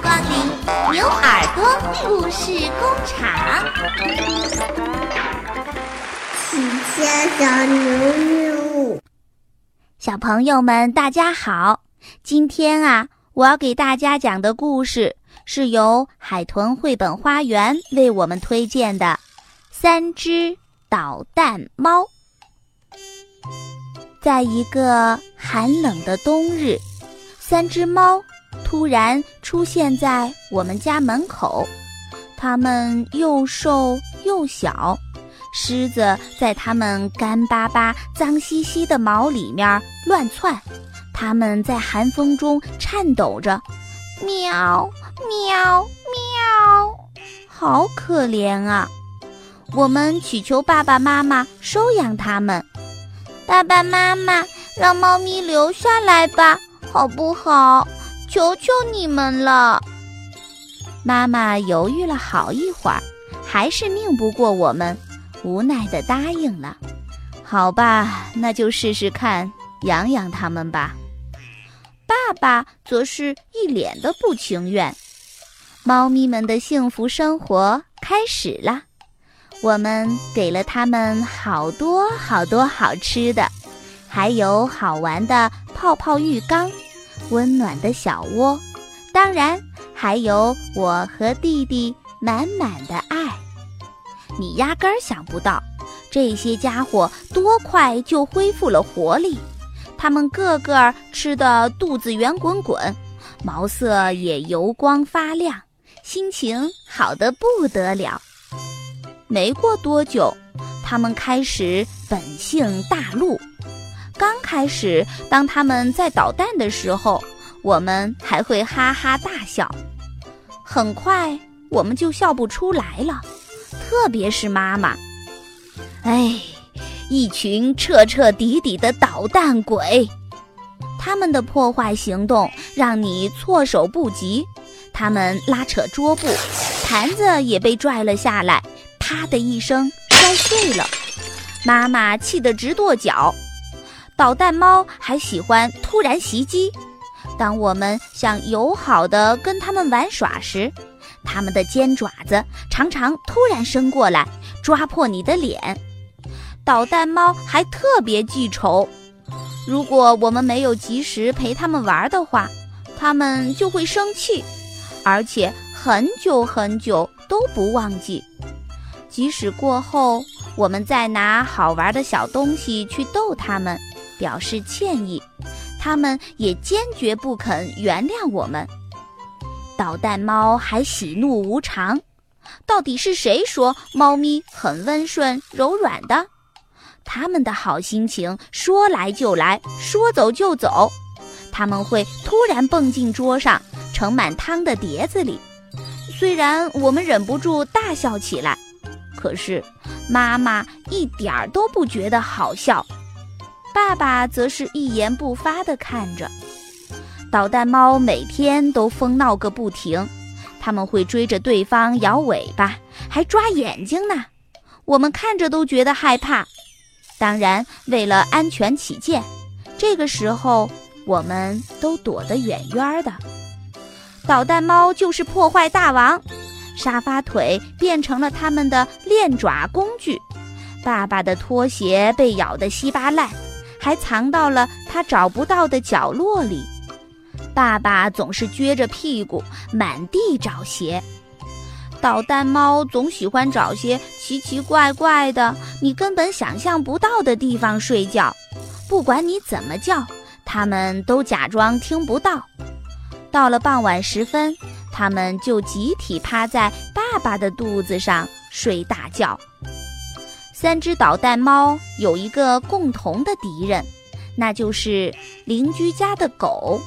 光临牛耳朵故事工厂。喜鹊小牛牛，小朋友们，大家好！今天啊，我要给大家讲的故事是由海豚绘本花园为我们推荐的《三只捣蛋猫》。在一个寒冷的冬日，三只猫突然出现在我们家门口。它们又瘦又小，狮子在它们干巴巴、脏兮兮的毛里面乱窜。它们在寒风中颤抖着，喵喵喵，好可怜啊！我们祈求爸爸妈妈收养它们。爸爸妈妈，让猫咪留下来吧，好不好？求求你们了！妈妈犹豫了好一会儿，还是拧不过我们，无奈地答应了。好吧，那就试试看，养养它们吧。爸爸则是一脸的不情愿。猫咪们的幸福生活开始了。我们给了他们好多好多好吃的，还有好玩的泡泡浴缸、温暖的小窝，当然还有我和弟弟满满的爱。你压根儿想不到，这些家伙多快就恢复了活力，他们个个吃的肚子圆滚滚，毛色也油光发亮，心情好得不得了。没过多久，他们开始本性大露。刚开始，当他们在捣蛋的时候，我们还会哈哈大笑。很快，我们就笑不出来了，特别是妈妈。哎，一群彻彻底底的捣蛋鬼！他们的破坏行动让你措手不及。他们拉扯桌布，盘子也被拽了下来。啪的一声，摔碎了。妈妈气得直跺脚。捣蛋猫还喜欢突然袭击。当我们想友好的跟它们玩耍时，它们的尖爪子常常突然伸过来，抓破你的脸。捣蛋猫还特别记仇。如果我们没有及时陪它们玩的话，它们就会生气，而且很久很久都不忘记。即使过后，我们再拿好玩的小东西去逗它们，表示歉意，它们也坚决不肯原谅我们。捣蛋猫还喜怒无常，到底是谁说猫咪很温顺柔软的？它们的好心情说来就来，说走就走。它们会突然蹦进桌上盛满汤的碟子里，虽然我们忍不住大笑起来。可是，妈妈一点儿都不觉得好笑，爸爸则是一言不发地看着。捣蛋猫每天都疯闹个不停，他们会追着对方摇尾巴，还抓眼睛呢。我们看着都觉得害怕。当然，为了安全起见，这个时候我们都躲得远远的。捣蛋猫就是破坏大王。沙发腿变成了他们的练爪工具，爸爸的拖鞋被咬得稀巴烂，还藏到了他找不到的角落里。爸爸总是撅着屁股满地找鞋，捣蛋猫总喜欢找些奇奇怪怪的、你根本想象不到的地方睡觉。不管你怎么叫，它们都假装听不到。到了傍晚时分。他们就集体趴在爸爸的肚子上睡大觉。三只捣蛋猫有一个共同的敌人，那就是邻居家的狗。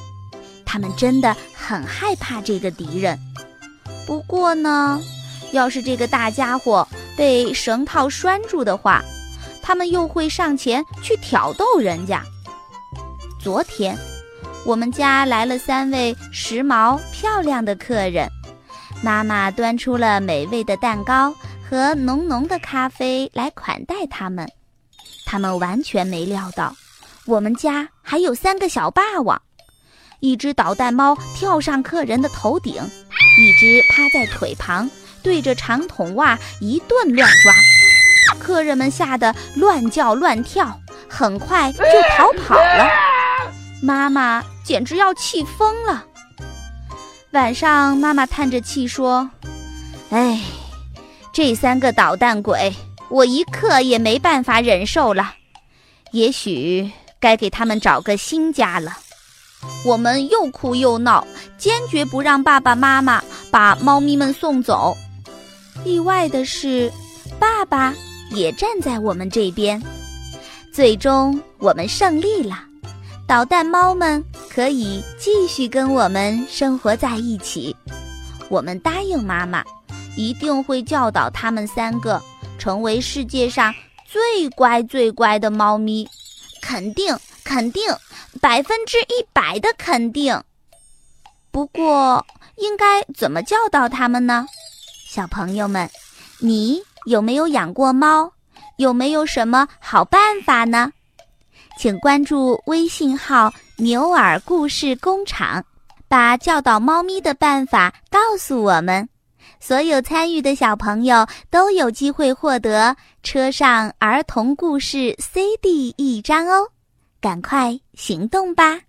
他们真的很害怕这个敌人。不过呢，要是这个大家伙被绳套拴住的话，他们又会上前去挑逗人家。昨天。我们家来了三位时髦漂亮的客人，妈妈端出了美味的蛋糕和浓浓的咖啡来款待他们。他们完全没料到，我们家还有三个小霸王。一只捣蛋猫跳上客人的头顶，一只趴在腿旁，对着长筒袜一顿乱抓，客人们吓得乱叫乱跳，很快就逃跑了。妈妈简直要气疯了。晚上，妈妈叹着气说：“哎，这三个捣蛋鬼，我一刻也没办法忍受了。也许该给他们找个新家了。”我们又哭又闹，坚决不让爸爸妈妈把猫咪们送走。意外的是，爸爸也站在我们这边。最终，我们胜利了。捣蛋猫们可以继续跟我们生活在一起。我们答应妈妈，一定会教导他们三个成为世界上最乖最乖的猫咪。肯定，肯定，百分之一百的肯定。不过，应该怎么教导他们呢？小朋友们，你有没有养过猫？有没有什么好办法呢？请关注微信号“牛耳故事工厂”，把教导猫咪的办法告诉我们。所有参与的小朋友都有机会获得车上儿童故事 CD 一张哦！赶快行动吧！